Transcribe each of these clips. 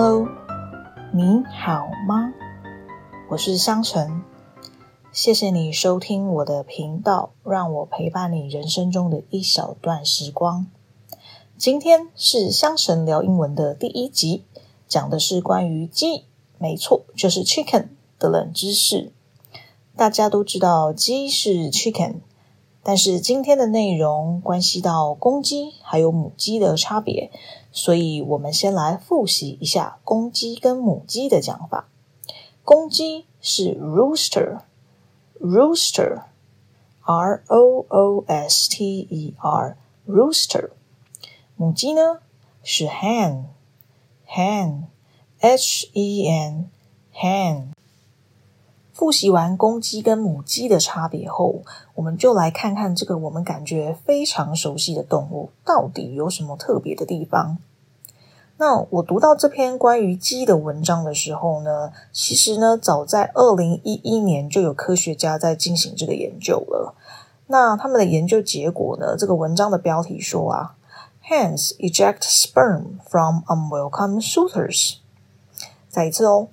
Hello，你好吗？我是香橙，谢谢你收听我的频道，让我陪伴你人生中的一小段时光。今天是香橙聊英文的第一集，讲的是关于鸡，没错，就是 chicken 的冷知识。大家都知道鸡是 chicken，但是今天的内容关系到公鸡还有母鸡的差别。所以我们先来复习一下公鸡跟母鸡的讲法。公鸡是 rooster，rooster，r o o s t e r，rooster。母鸡呢是 hen，hen，h e n，hen。复习完公鸡跟母鸡的差别后，我们就来看看这个我们感觉非常熟悉的动物到底有什么特别的地方。那我读到这篇关于鸡的文章的时候呢，其实呢，早在二零一一年就有科学家在进行这个研究了。那他们的研究结果呢，这个文章的标题说啊，Hens eject sperm from unwelcome suitors。再一次哦。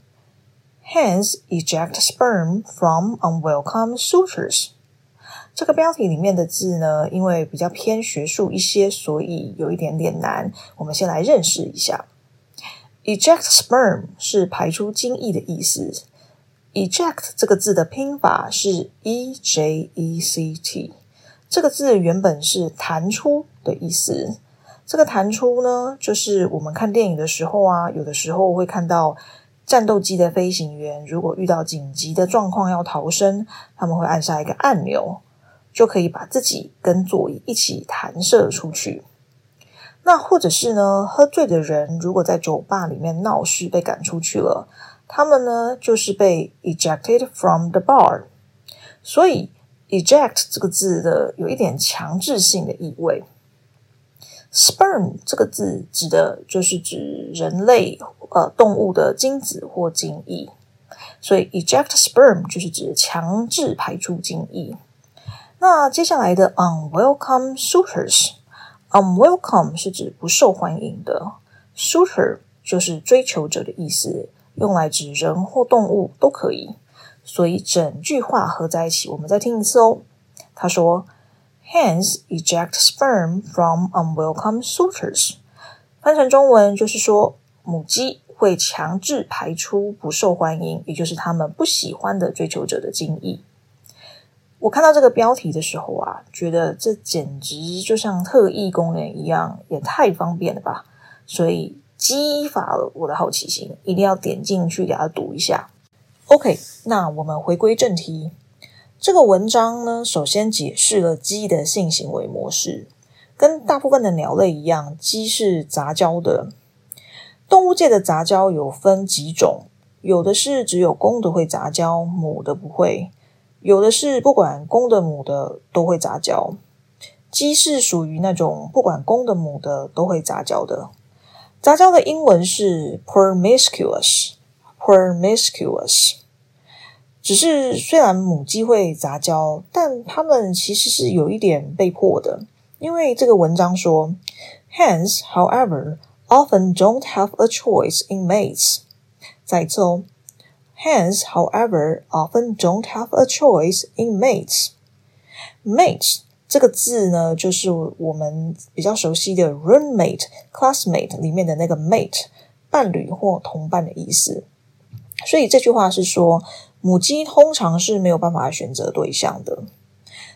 Hens eject sperm from unwelcome suitors。这个标题里面的字呢，因为比较偏学术一些，所以有一点点难。我们先来认识一下，eject sperm 是排出精液的意思。eject 这个字的拼法是 e j e c t，这个字原本是弹出的意思。这个弹出呢，就是我们看电影的时候啊，有的时候会看到。战斗机的飞行员如果遇到紧急的状况要逃生，他们会按下一个按钮，就可以把自己跟座椅一起弹射出去。那或者是呢，喝醉的人如果在酒吧里面闹事被赶出去了，他们呢就是被 ejected from the bar。所以 eject 这个字的有一点强制性的意味。sperm 这个字指的就是指人类呃动物的精子或精液，所以 eject sperm 就是指强制排出精液。那接下来的 unwelcome suitors，unwelcome 是指不受欢迎的，suitor 就是追求者的意思，用来指人或动物都可以。所以整句话合在一起，我们再听一次哦。他说。Hens eject sperm from unwelcome suitors。翻成中文就是说，母鸡会强制排出不受欢迎，也就是他们不喜欢的追求者的精液。我看到这个标题的时候啊，觉得这简直就像特异功能一样，也太方便了吧！所以激发了我的好奇心，一定要点进去给它读一下。OK，那我们回归正题。这个文章呢，首先解释了鸡的性行为模式。跟大部分的鸟类一样，鸡是杂交的。动物界的杂交有分几种，有的是只有公的会杂交，母的不会；有的是不管公的母的都会杂交。鸡是属于那种不管公的母的都会杂交的。杂交的英文是 promiscuous，promiscuous。只是虽然母鸡会杂交，但它们其实是有一点被迫的，因为这个文章说，hence，however often don't have a choice in mates。再一次哦，Hens, however, often don't have a choice in mates。mates 这个字呢，就是我们比较熟悉的 roommate、classmate 里面的那个 mate，伴侣或同伴的意思。所以这句话是说。母鸡通常是没有办法选择对象的。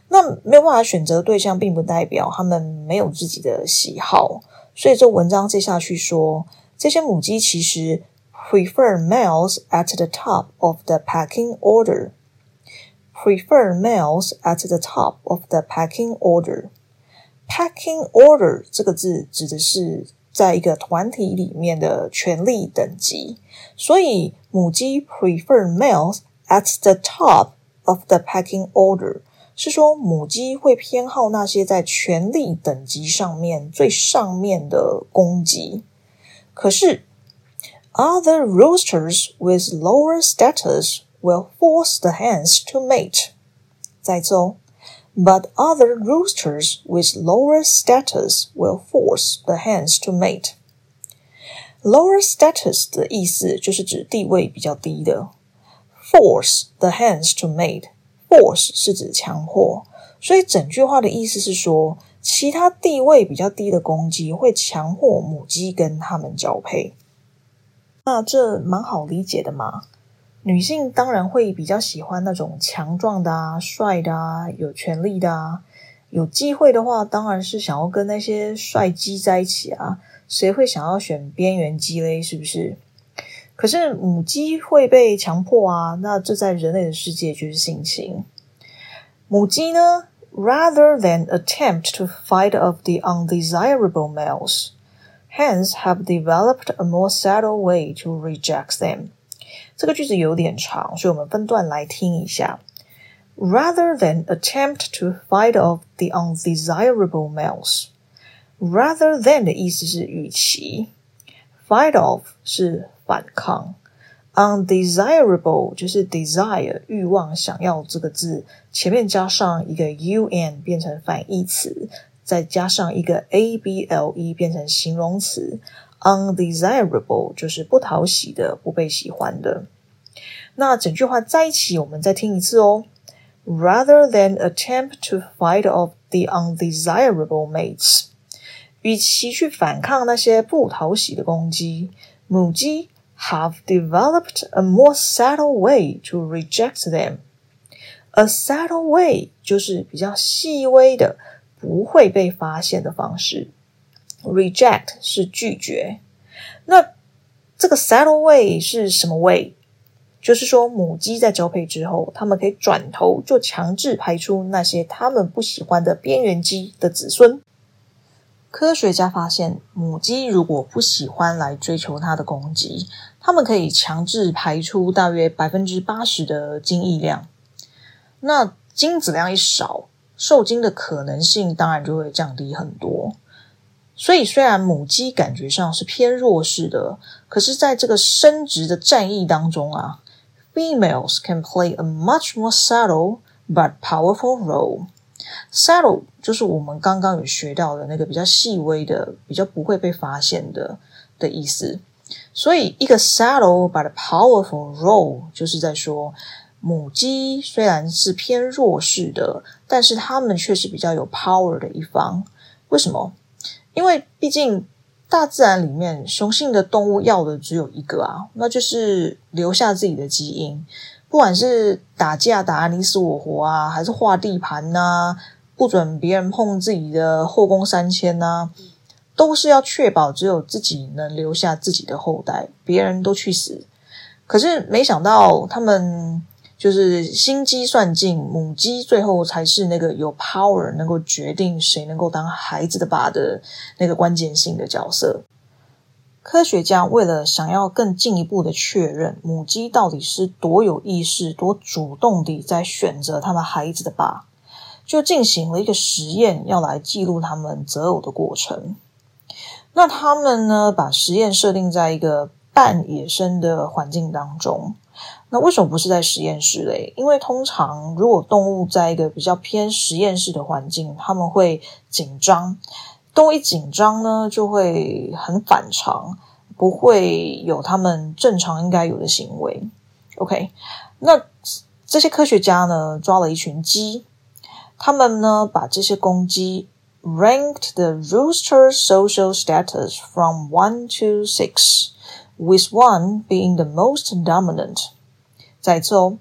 那没有办法选择对象，并不代表它们没有自己的喜好。所以这文章接下去说，这些母鸡其实 prefer males at the top of the packing order。prefer males at the top of the packing order。packing order 这个字指的是在一个团体里面的权力等级。所以母鸡 prefer males。At the top of the pecking order 是说母鸡会偏好那些在权力等级上面最上面的公鸡。可是，other roosters with lower status will force the hens to mate。再次哦，but other roosters with lower status will force the hens to mate。 Lower status 的意思就是指地位比较低的。Force the hens to mate。 Force 是指强迫，所以整句话的意思是说，其他地位比较低的公鸡会强迫母鸡跟它们交配。那这蛮好理解的嘛。女性当然会比较喜欢那种强壮的啊、帅的啊、有权利的啊。有机会的话，当然是想要跟那些帅鸡在一起啊。谁会想要选边缘鸡嘞？是不是？可是母鸡会被强迫啊，那这在人类的世界就是性侵。母鸡呢，rather than attempt to fight off the undesirable males, hens have developed a more subtle way to reject them。这个句子有点长，所以我们分段来听一下。Rather than attempt to fight off the undesirable males。Rather than 的意思是与其，fight off 是 反抗，undesirable 就是 desire 欲望想要这个字前面加上一个 un 变成反义词，再加上一个 able 变成形容词，undesirable 就是不讨喜的、不被喜欢的。那整句话在一起，我们再听一次哦。Rather than attempt to fight off the undesirable mates。与其去反抗那些不讨喜的攻击，母鸡 have developed a more subtle way to reject them. A subtle way 就是比较细微的、不会被发现的方式。Reject 是拒绝。那这个 subtle way 是什么 way？就是说，母鸡在交配之后，它们可以转头就强制排出那些它们不喜欢的边缘鸡的子孙。科学家发现，母鸡如果不喜欢来追求它的公鸡，它们可以强制排出大约百分之八十的精液量。那精子量一少，受精的可能性当然就会降低很多。所以，虽然母鸡感觉上是偏弱势的，可是在这个生殖的战役当中啊，females can play a much more subtle but powerful role. Saddle 就是我们刚刚有学到的那个比较细微的、比较不会被发现的的意思。所以，一个 saddle but powerful role 就是在说，母鸡虽然是偏弱势的，但是它们却是比较有 power 的一方。为什么？因为毕竟大自然里面雄性的动物要的只有一个啊，那就是留下自己的基因。不管是打架打你死我活啊，还是划地盘呐，不准别人碰自己的后宫三千呐，都是要确保只有自己能留下自己的后代，别人都去死。可是没想到，他们就是心机算尽，母鸡最后才是那个有 power 能够决定谁能够当孩子的爸的那个关键性的角色。科学家为了想要更进一步的确认母鸡到底是多有意识、多主动地在选择他们孩子的爸，就进行了一个实验，要来记录他们择偶的过程。那他们呢，把实验设定在一个半野生的环境当中。那为什么不是在实验室嘞？因为通常如果动物在一个比较偏实验室的环境，他们会紧张。动物一紧张呢，就会很反常，不会有他们正常应该有的行为。OK，那这些科学家呢，抓了一群鸡，他们呢把这些公鸡 ranked the rooster social status from one to six, with one being the most dominant。再一次哦，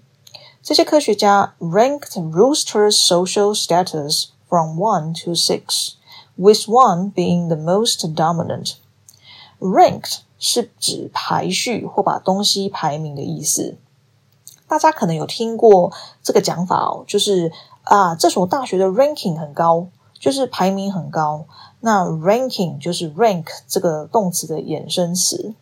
这些科学家 ranked rooster social status from one to six。With one being the most dominant. Ranked 是指排序或把东西排名的意思。大家可能有听过这个讲法哦，就是啊，这所大学的 ranking 很高，就是排名很高。那 ranking 就是 rank 这个动词的衍生词。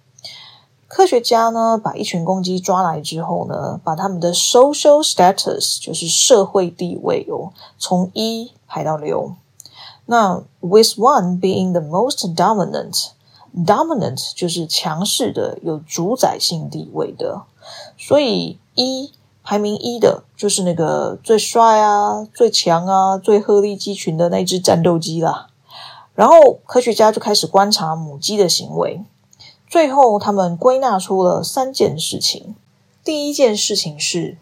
科学家呢，把一群公鸡抓来之后呢，把他们的 social status 就是社会地位哦，从一排到六。那 with one being the most dominant，dominant 就是强势的、有主宰性地位的，所以一排名一的就是那个最帅啊、最强啊、最鹤立鸡群的那只战斗机啦。然后科学家就开始观察母鸡的行为，最后，他们归纳出了三件事情。第一件事情是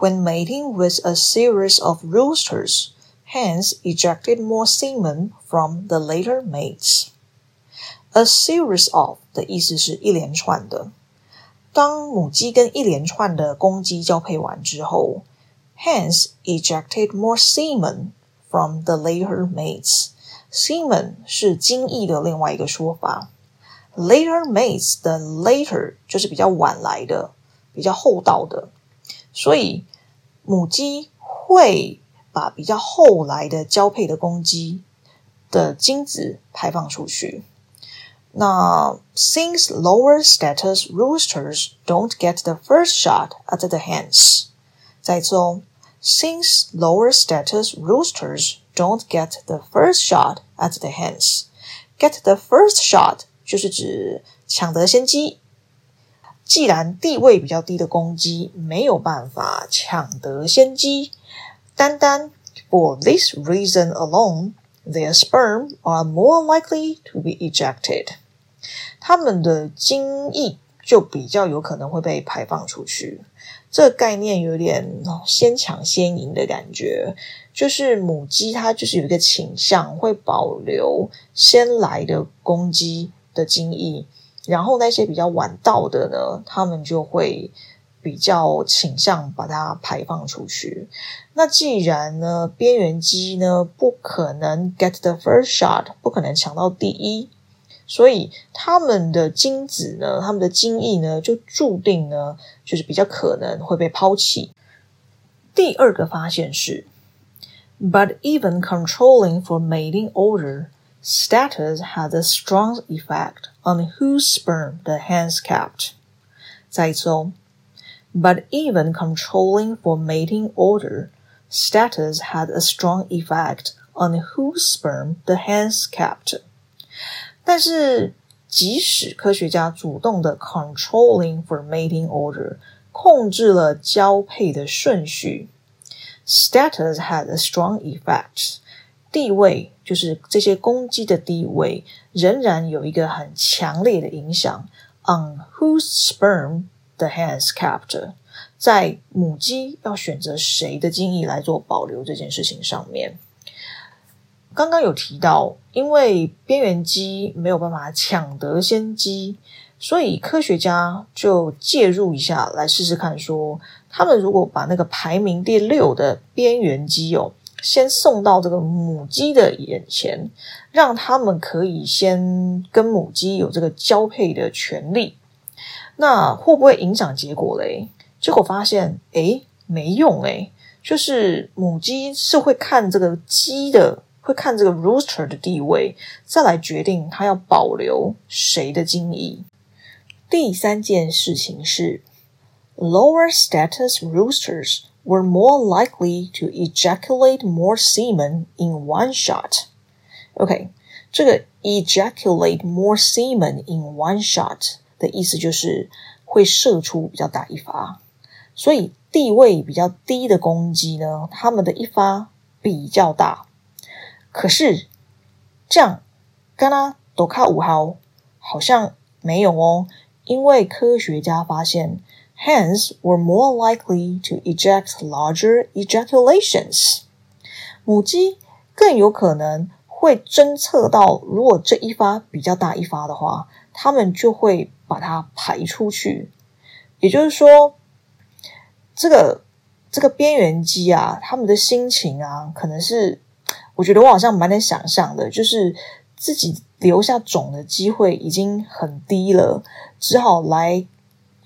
，When mating with a series of roosters, hens ejected more semen from the later mates. A series of 的意思是一连串的。当母鸡跟一连串的公鸡交配完之后，hens ejected more semen from the later mates. Semen 是精液的另外一个说法。Later mates 的 later 就是比较晚来的。比较厚道的，所以母鸡会 把比较后来的交配的公鸡的精子排放出去。那 since lower status roosters don't get the first shot at the hens，再次哦，since lower status roosters don't get the first shot at the hens，get the first shot 就是指抢得先机。既然地位比较低的公鸡没有办法抢得先机，单单 for this reason alone, their sperm are more likely to be ejected。他们的精液就比较有可能会被排放出去。这概念有点先抢先赢的感觉，就是母鸡它就是有一个倾向会保留先来的公鸡的精液。然后那些比较晚到的呢，他们就会比较倾向把它排放出去。那既然呢，边缘鸡呢不可能 get the first shot，不可能抢到第一，所以他们的精子呢，他们的精液呢，就注定呢，就是比较可能会被抛弃。第二个发现是，but even controlling for mating order。Status has a strong effect on whose sperm the hens kept. 再一次哦 ，but even controlling for mating order, status had a strong effect on whose sperm the hens kept. 但是，即使科学家主动的 controlling for mating order，控制了交配的顺序，status had a strong effect。地位就是这些公鸡的地位，仍然有一个很强烈的影响。On whose sperm the hands kept，在母鸡要选择谁的精液来做保留这件事情上面，刚刚有提到，因为边缘鸡没有办法抢得先机，所以科学家就介入一下来试试看，说他们如果把那个排名第六的边缘鸡哦。先送到这个母鸡的眼前，让他们可以先跟母鸡有这个交配的权利。那会不会影响结果嘞？结果发现，诶，没用诶，就是母鸡是会看这个鸡的，会看这个 rooster 的地位，再来决定它要保留谁的精液。第三件事情是，lower status roosters。were more likely to ejaculate more semen in one shot. OK，这个 ejaculate more semen in one shot 的意思就是会射出比较大一发，所以地位比较低的公鸡呢，它们的一发比较大。可是这样，刚刚多卡五号好像没有哦，因为科学家发现。hens were more likely to eject larger ejaculations。母鸡更有可能会侦测到，如果这一发比较大一发的话，它们就会把它排出去。也就是说，这个这个边缘鸡啊，他们的心情啊，可能是我觉得我好像蛮能想象的，就是自己留下种的机会已经很低了，只好来。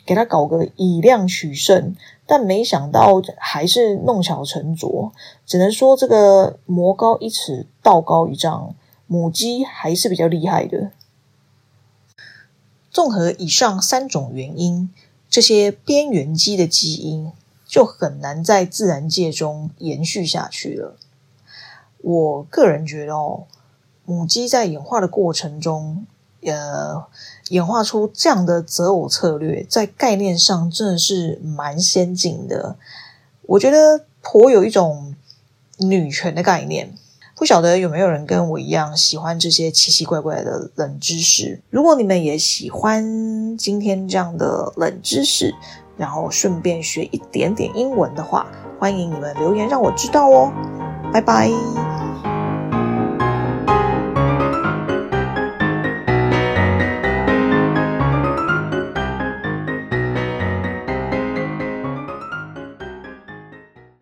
给他搞个以量取胜，但没想到还是弄巧成拙。只能说这个魔高一尺，道高一丈，母鸡还是比较厉害的。综合以上三种原因，这些边缘鸡的基因就很难在自然界中延续下去了。我个人觉得哦，母鸡在演化的过程中。呃，演化出这样的择偶策略，在概念上真的是蛮先进的。我觉得颇有一种女权的概念。不晓得有没有人跟我一样喜欢这些奇奇怪怪的冷知识？如果你们也喜欢今天这样的冷知识，然后顺便学一点点英文的话，欢迎你们留言让我知道哦。拜拜。